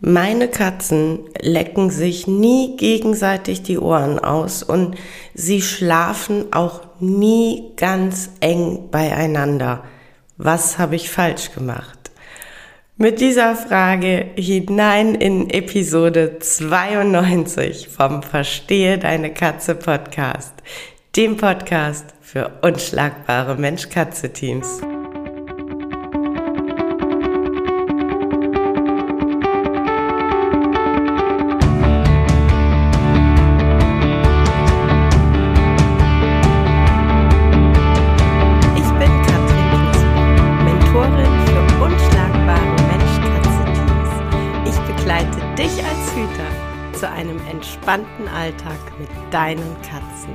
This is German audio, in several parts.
Meine Katzen lecken sich nie gegenseitig die Ohren aus und sie schlafen auch nie ganz eng beieinander. Was habe ich falsch gemacht? Mit dieser Frage hinein in Episode 92 vom Verstehe deine Katze Podcast, dem Podcast für unschlagbare Mensch-Katze-Teams. Entspannten Alltag mit deinen Katzen.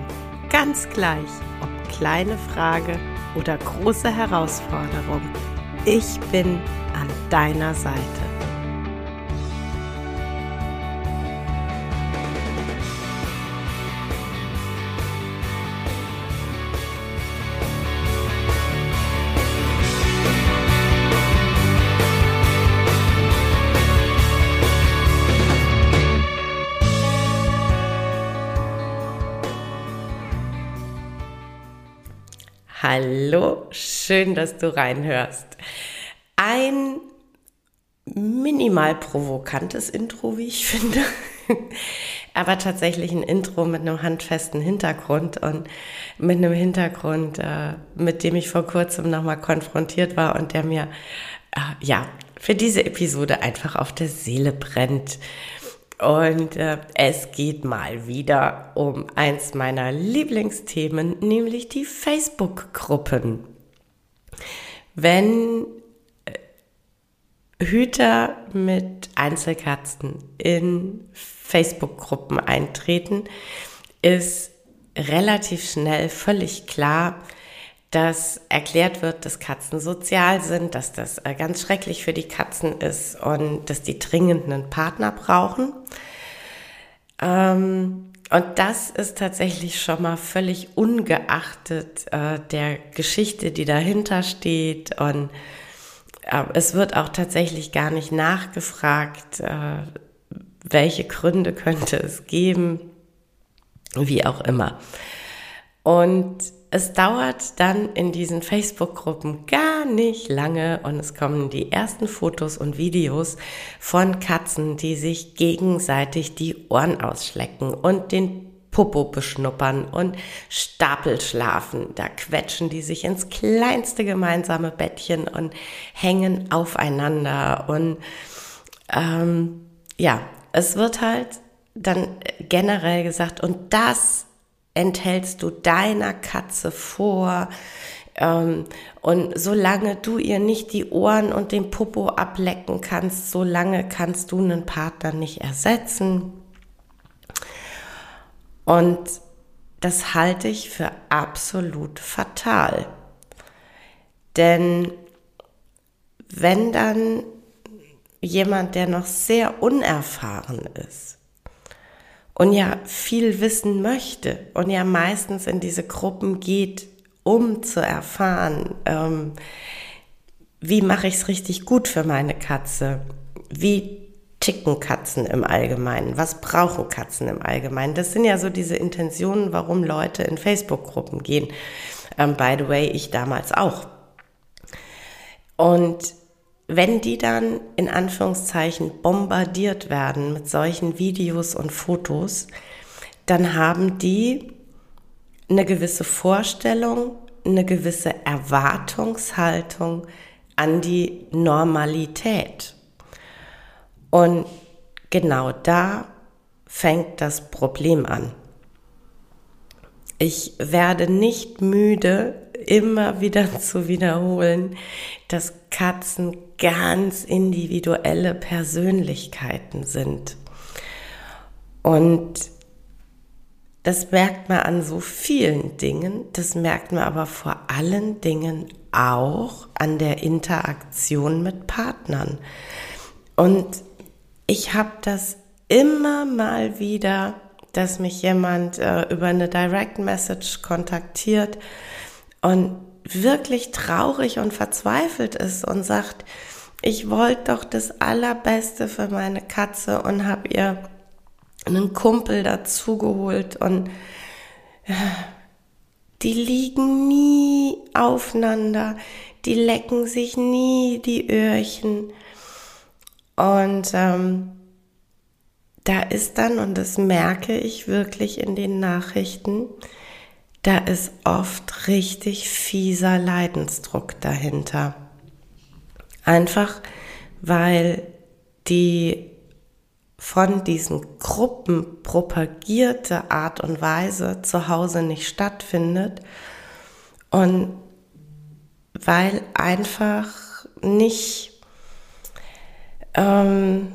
Ganz gleich, ob kleine Frage oder große Herausforderung. Ich bin an deiner Seite. Hallo, schön, dass du reinhörst. Ein minimal provokantes Intro, wie ich finde, aber tatsächlich ein Intro mit einem handfesten Hintergrund und mit einem Hintergrund, äh, mit dem ich vor kurzem nochmal konfrontiert war und der mir, äh, ja, für diese Episode einfach auf der Seele brennt. Und äh, es geht mal wieder um eins meiner Lieblingsthemen, nämlich die Facebook-Gruppen. Wenn äh, Hüter mit Einzelkatzen in Facebook-Gruppen eintreten, ist relativ schnell völlig klar, dass erklärt wird, dass Katzen sozial sind, dass das äh, ganz schrecklich für die Katzen ist und dass die dringend einen Partner brauchen. Ähm, und das ist tatsächlich schon mal völlig ungeachtet äh, der Geschichte, die dahinter steht. Und äh, es wird auch tatsächlich gar nicht nachgefragt, welche Gründe könnte es geben, wie auch immer. Und es dauert dann in diesen Facebook-Gruppen gar nicht lange und es kommen die ersten Fotos und Videos von Katzen, die sich gegenseitig die Ohren ausschlecken und den Popo beschnuppern und Stapel schlafen. Da quetschen die sich ins kleinste gemeinsame Bettchen und hängen aufeinander. Und ähm, ja, es wird halt dann generell gesagt, und das enthältst du deiner Katze vor. Ähm, und solange du ihr nicht die Ohren und den Popo ablecken kannst, solange kannst du einen Partner nicht ersetzen. Und das halte ich für absolut fatal. Denn wenn dann jemand, der noch sehr unerfahren ist, und ja viel wissen möchte und ja meistens in diese Gruppen geht, um zu erfahren, ähm, wie mache ich es richtig gut für meine Katze, wie ticken Katzen im Allgemeinen, was brauchen Katzen im Allgemeinen. Das sind ja so diese Intentionen, warum Leute in Facebook-Gruppen gehen. Ähm, by the way, ich damals auch. Und wenn die dann in Anführungszeichen bombardiert werden mit solchen Videos und Fotos, dann haben die eine gewisse Vorstellung, eine gewisse Erwartungshaltung an die Normalität. Und genau da fängt das Problem an. Ich werde nicht müde, immer wieder zu wiederholen, dass Katzen ganz individuelle Persönlichkeiten sind. Und das merkt man an so vielen Dingen, das merkt man aber vor allen Dingen auch an der Interaktion mit Partnern. Und ich habe das immer mal wieder, dass mich jemand äh, über eine Direct Message kontaktiert und wirklich traurig und verzweifelt ist und sagt, ich wollte doch das Allerbeste für meine Katze und habe ihr einen Kumpel dazugeholt und die liegen nie aufeinander, die lecken sich nie die Öhrchen. Und ähm, da ist dann, und das merke ich wirklich in den Nachrichten, da ist oft richtig fieser Leidensdruck dahinter. Einfach weil die von diesen Gruppen propagierte Art und Weise zu Hause nicht stattfindet und weil einfach nicht, ähm,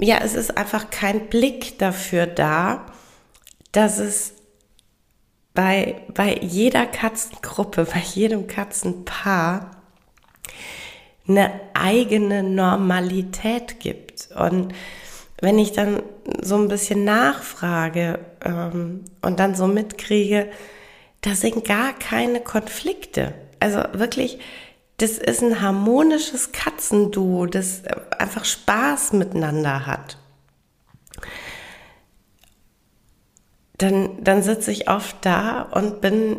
ja, es ist einfach kein Blick dafür da, dass es bei, bei jeder Katzengruppe, bei jedem Katzenpaar eine eigene Normalität gibt. Und wenn ich dann so ein bisschen nachfrage ähm, und dann so mitkriege, da sind gar keine Konflikte. Also wirklich, das ist ein harmonisches Katzenduo, das einfach Spaß miteinander hat. Dann, dann sitze ich oft da und bin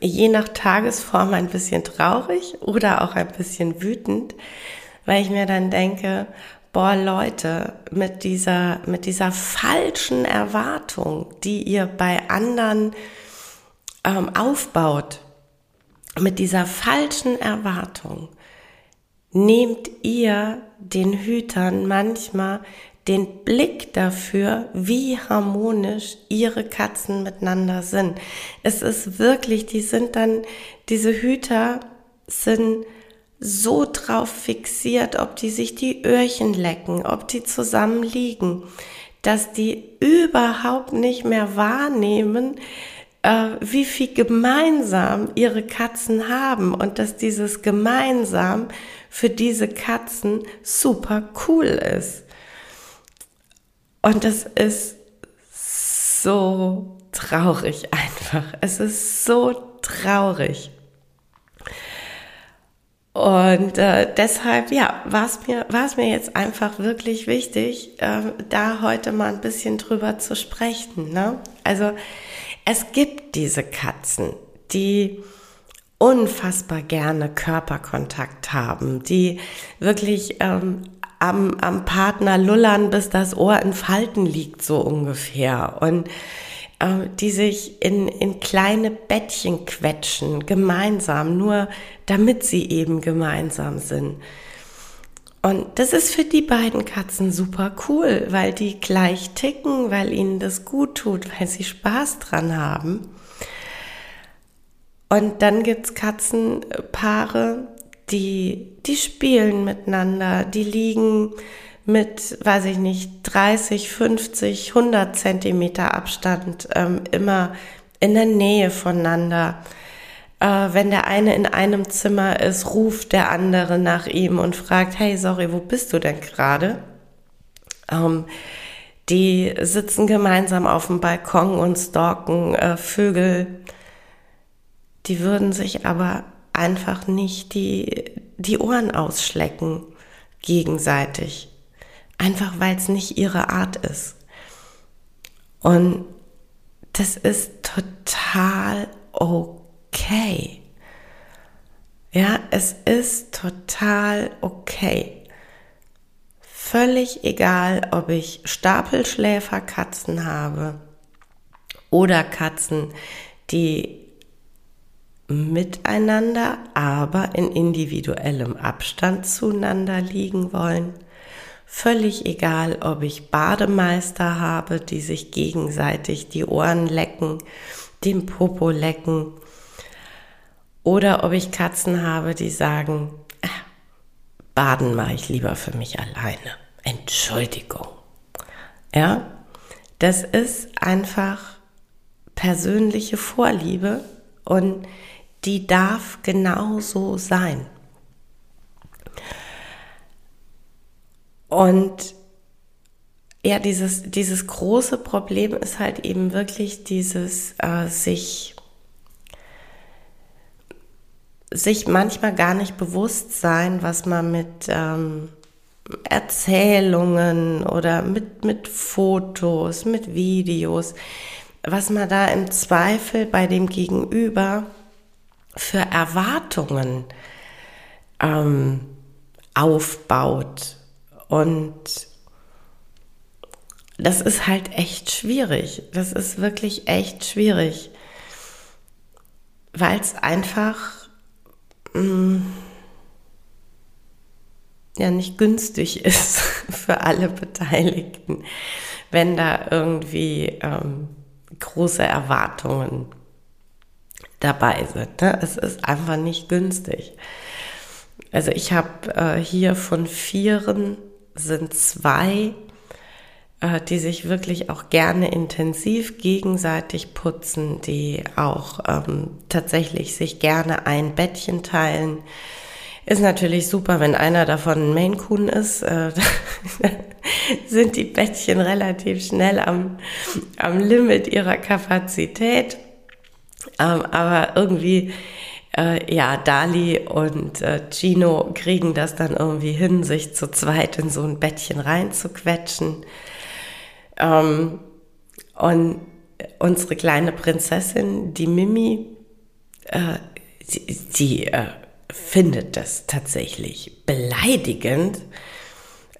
je nach Tagesform ein bisschen traurig oder auch ein bisschen wütend, weil ich mir dann denke, boah Leute, mit dieser, mit dieser falschen Erwartung, die ihr bei anderen ähm, aufbaut, mit dieser falschen Erwartung, nehmt ihr den Hütern manchmal den Blick dafür, wie harmonisch ihre Katzen miteinander sind. Es ist wirklich, die sind dann, diese Hüter sind so drauf fixiert, ob die sich die Öhrchen lecken, ob die zusammen liegen, dass die überhaupt nicht mehr wahrnehmen, äh, wie viel gemeinsam ihre Katzen haben und dass dieses gemeinsam für diese Katzen super cool ist. Und das ist so traurig einfach. Es ist so traurig. Und äh, deshalb, ja, war es mir, mir jetzt einfach wirklich wichtig, äh, da heute mal ein bisschen drüber zu sprechen. Ne? Also es gibt diese Katzen, die unfassbar gerne Körperkontakt haben, die wirklich ähm, am, am Partner lullern, bis das Ohr in Falten liegt, so ungefähr. Und äh, die sich in, in kleine Bettchen quetschen, gemeinsam, nur damit sie eben gemeinsam sind. Und das ist für die beiden Katzen super cool, weil die gleich ticken, weil ihnen das gut tut, weil sie Spaß dran haben. Und dann gibt's Katzenpaare, die, die spielen miteinander, die liegen mit, weiß ich nicht, 30, 50, 100 Zentimeter Abstand ähm, immer in der Nähe voneinander. Äh, wenn der eine in einem Zimmer ist, ruft der andere nach ihm und fragt, hey, sorry, wo bist du denn gerade? Ähm, die sitzen gemeinsam auf dem Balkon und stalken äh, Vögel. Die würden sich aber einfach nicht die, die Ohren ausschlecken gegenseitig. Einfach weil es nicht ihre Art ist. Und das ist total okay. Ja, es ist total okay. Völlig egal, ob ich Stapelschläferkatzen habe oder Katzen, die miteinander, aber in individuellem Abstand zueinander liegen wollen. Völlig egal, ob ich Bademeister habe, die sich gegenseitig die Ohren lecken, den Popo lecken, oder ob ich Katzen habe, die sagen, äh, baden mache ich lieber für mich alleine. Entschuldigung. Ja, das ist einfach persönliche Vorliebe und die darf genauso sein. Und ja, dieses, dieses große Problem ist halt eben wirklich dieses äh, sich sich manchmal gar nicht bewusst sein, was man mit ähm, Erzählungen oder mit, mit Fotos, mit Videos, was man da im Zweifel bei dem Gegenüber für Erwartungen ähm, aufbaut. Und das ist halt echt schwierig. Das ist wirklich echt schwierig, weil es einfach mh, mm, ja nicht günstig ist für alle Beteiligten, wenn da irgendwie ähm, große Erwartungen dabei sind. Ne? Es ist einfach nicht günstig. Also ich habe äh, hier von vieren sind zwei, äh, die sich wirklich auch gerne intensiv gegenseitig putzen, die auch ähm, tatsächlich sich gerne ein Bettchen teilen. Ist natürlich super, wenn einer davon ein Maine Coon ist. Äh, sind die Bettchen relativ schnell am, am Limit ihrer Kapazität. Ähm, aber irgendwie, äh, ja, Dali und äh, Gino kriegen das dann irgendwie hin, sich zu zweit in so ein Bettchen reinzuquetschen. Ähm, und unsere kleine Prinzessin, die Mimi, äh, sie, sie äh, findet das tatsächlich beleidigend,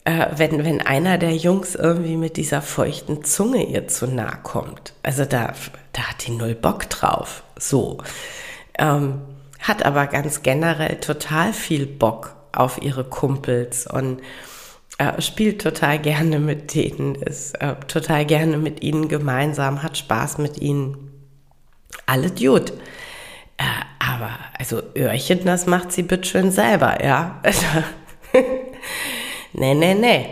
äh, wenn, wenn einer der Jungs irgendwie mit dieser feuchten Zunge ihr zu nahe kommt. Also da, da hat die null Bock drauf. So. Ähm, hat aber ganz generell total viel Bock auf ihre Kumpels und äh, spielt total gerne mit denen, ist äh, total gerne mit ihnen gemeinsam, hat Spaß mit ihnen. Alles gut. Äh, aber, also Öhrchen, das macht sie bitte schön selber, ja. nee, nee, nee.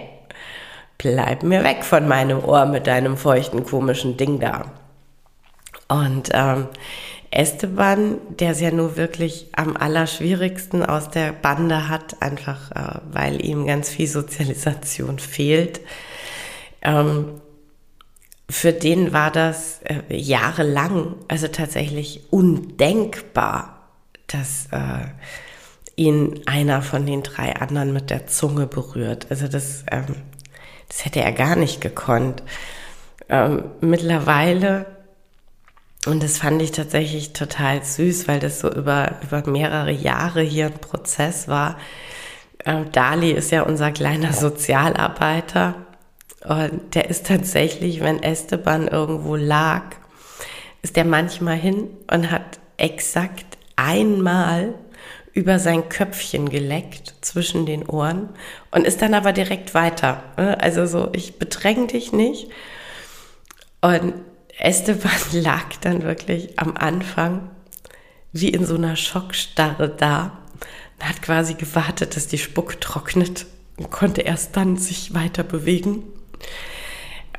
Bleib mir weg von meinem Ohr mit deinem feuchten, komischen Ding da. Und ähm, Esteban, der es ja nur wirklich am allerschwierigsten aus der Bande hat, einfach äh, weil ihm ganz viel Sozialisation fehlt. Ähm, für den war das äh, jahrelang, also tatsächlich undenkbar, dass äh, ihn einer von den drei anderen mit der Zunge berührt. Also das, ähm, das hätte er gar nicht gekonnt. Ähm, mittlerweile und das fand ich tatsächlich total süß, weil das so über, über mehrere Jahre hier ein Prozess war. Ähm, Dali ist ja unser kleiner Sozialarbeiter. Und der ist tatsächlich, wenn Esteban irgendwo lag, ist der manchmal hin und hat exakt einmal über sein Köpfchen geleckt zwischen den Ohren und ist dann aber direkt weiter. Also so, ich bedränge dich nicht. Und Esteban lag dann wirklich am Anfang wie in so einer Schockstarre da und hat quasi gewartet, dass die Spucke trocknet und konnte erst dann sich weiter bewegen.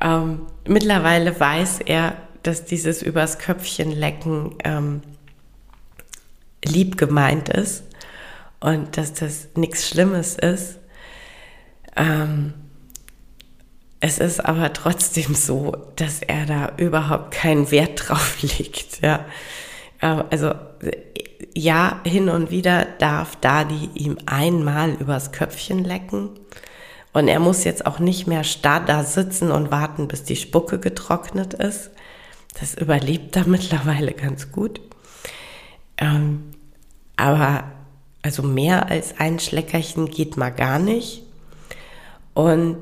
Ähm, mittlerweile weiß er, dass dieses übers Köpfchen lecken ähm, lieb gemeint ist und dass das nichts Schlimmes ist. Ähm, es ist aber trotzdem so, dass er da überhaupt keinen Wert drauf legt. Ja. Ähm, also ja, hin und wieder darf Dadi ihm einmal übers Köpfchen lecken. Und er muss jetzt auch nicht mehr starr da sitzen und warten, bis die Spucke getrocknet ist. Das überlebt er mittlerweile ganz gut. Ähm, aber also mehr als ein Schleckerchen geht mal gar nicht. Und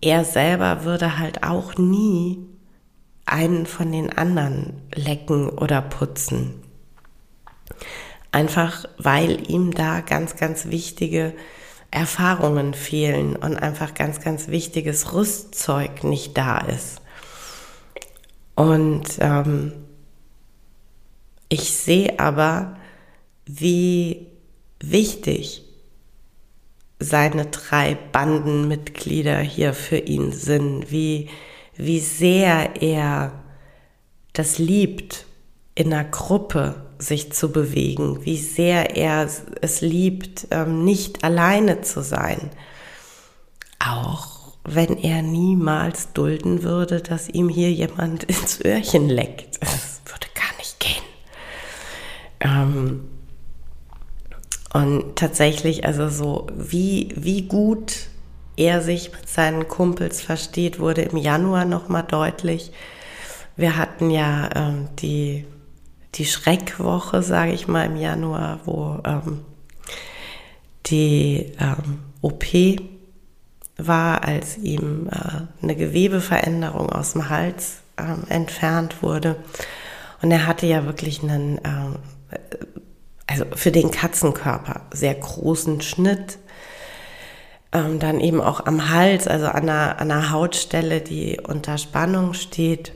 er selber würde halt auch nie einen von den anderen lecken oder putzen. Einfach weil ihm da ganz, ganz wichtige Erfahrungen fehlen und einfach ganz, ganz wichtiges Rüstzeug nicht da ist. Und ähm, ich sehe aber, wie wichtig seine drei Bandenmitglieder hier für ihn sind, wie, wie sehr er das liebt, in einer Gruppe sich zu bewegen, wie sehr er es liebt, ähm, nicht alleine zu sein. Auch wenn er niemals dulden würde, dass ihm hier jemand ins Öhrchen leckt. Das würde gar nicht gehen. Ähm, Und tatsächlich, also so, wie, wie gut er sich mit seinen Kumpels versteht, wurde im Januar nochmal deutlich. Wir hatten ja ähm, die, die Schreckwoche, sage ich mal, im Januar, wo ähm, die ähm, OP war, als ihm äh, eine Gewebeveränderung aus dem Hals ähm, entfernt wurde. Und er hatte ja wirklich einen, äh, also für den Katzenkörper sehr großen Schnitt. Ähm, dann eben auch am Hals, also an einer, an einer Hautstelle, die unter Spannung steht.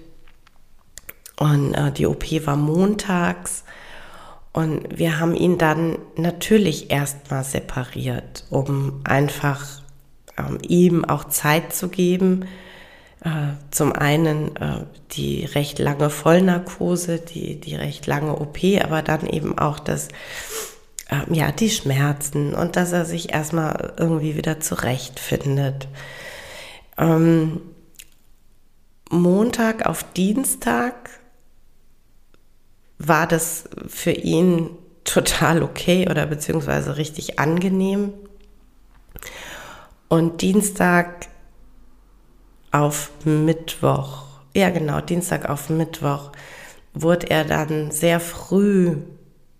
Und äh, die OP war montags. Und wir haben ihn dann natürlich erstmal separiert, um einfach ähm, ihm auch Zeit zu geben. Äh, zum einen äh, die recht lange Vollnarkose, die, die recht lange OP, aber dann eben auch das, äh, ja, die Schmerzen und dass er sich erstmal irgendwie wieder zurechtfindet. Ähm, Montag auf Dienstag war das für ihn total okay oder beziehungsweise richtig angenehm. Und Dienstag auf Mittwoch, ja genau, Dienstag auf Mittwoch, wurde er dann sehr früh,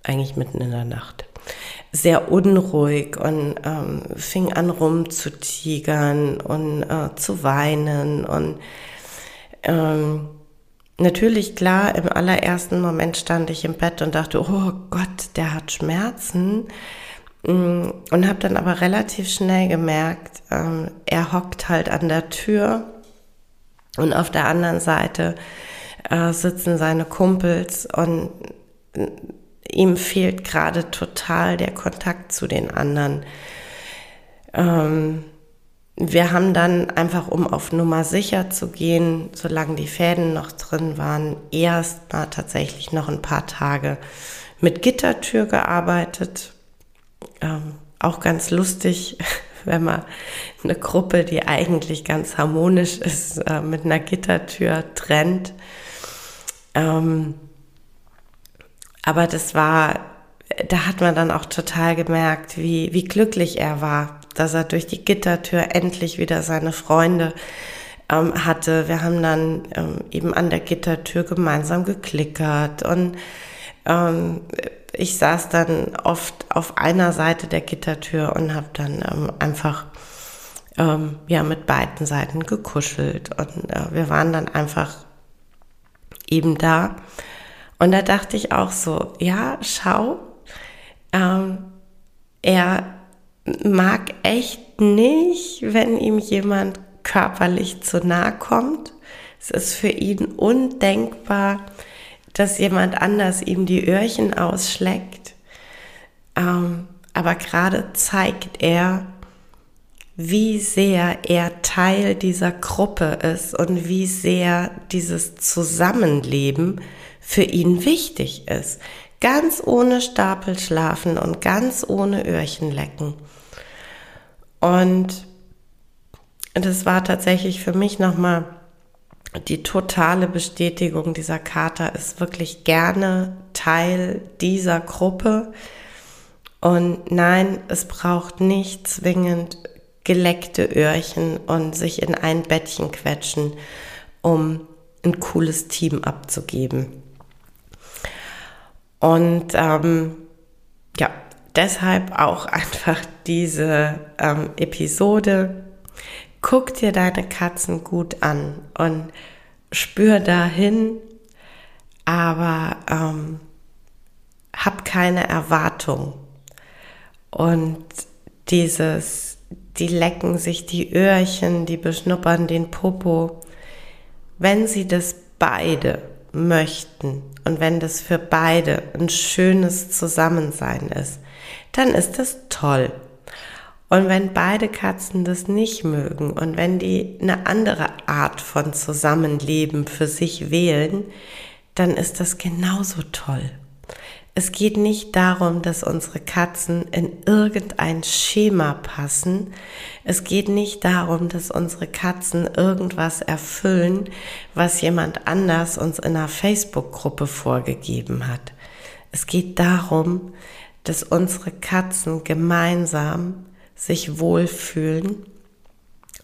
eigentlich mitten in der Nacht, sehr unruhig und ähm, fing an rumzutigern und äh, zu weinen und ähm, natürlich klar, im allerersten Moment stand ich im Bett und dachte, oh Gott, der hat Schmerzen. Mm, und habe dann aber relativ schnell gemerkt, ähm, er hockt halt an der Tür und auf der anderen Seite äh, sitzen seine Kumpels und ihm fehlt gerade total der Kontakt zu den anderen. Ähm, wir haben dann einfach, um auf Nummer sicher zu gehen, solange die Fäden noch drin waren, erst mal tatsächlich noch ein paar Tage mit Gittertür gearbeitet. Ähm, auch ganz lustig, wenn man eine Gruppe, die eigentlich ganz harmonisch ist, äh, mit einer Gittertür trennt. Ähm, aber das war, da hat man dann auch total gemerkt, wie, wie glücklich er war, dass er durch die Gittertür endlich wieder seine Freunde ähm, hatte. Wir haben dann ähm, eben an der Gittertür gemeinsam geklickert und ähm, ich saß dann oft auf einer Seite der Gittertür und habe dann ähm, einfach ähm, ja mit beiden Seiten gekuschelt und äh, wir waren dann einfach eben da und da dachte ich auch so, ja, schau, ähm, er mag echt nicht, wenn ihm jemand körperlich zu nahe kommt. Es ist für ihn undenkbar, dass jemand anders ihm die Öhrchen ausschlägt. Ähm, aber gerade zeigt er, wie sehr er Teil dieser Gruppe ist und wie sehr dieses Zusammenleben für ihn wichtig ist. Ganz ohne Stapelschlafen und ganz ohne Öhrchenlecken. Und das war tatsächlich für mich nochmal die totale Bestätigung, dieser Kater ist wirklich gerne Teil dieser Gruppe. Und nein, es braucht nicht zwingend geleckte Öhrchen und sich in ein Bettchen quetschen, um ein cooles Team abzugeben. Und ähm, ja, deshalb auch einfach diese ähm, Episode. Guck dir deine Katzen gut an und spür dahin, aber ähm, hab keine Erwartung. Und dieses, die lecken sich die Öhrchen, die beschnuppern den Popo, wenn sie das beide möchten und wenn das für beide ein schönes Zusammensein ist, dann ist das toll. Und wenn beide Katzen das nicht mögen und wenn die eine andere Art von Zusammenleben für sich wählen, dann ist das genauso toll. Es geht nicht darum, dass unsere Katzen in irgendein Schema passen. Es geht nicht darum, dass unsere Katzen irgendwas erfüllen, was jemand anders uns in einer Facebook-Gruppe vorgegeben hat. Es geht darum, dass unsere Katzen gemeinsam sich wohlfühlen,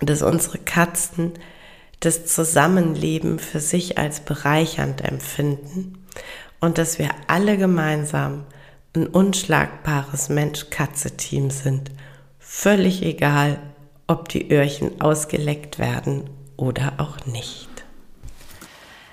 dass unsere Katzen das Zusammenleben für sich als bereichernd empfinden und dass wir alle gemeinsam ein unschlagbares Mensch-Katze-Team sind. Völlig egal, ob die Öhrchen ausgeleckt werden oder auch nicht.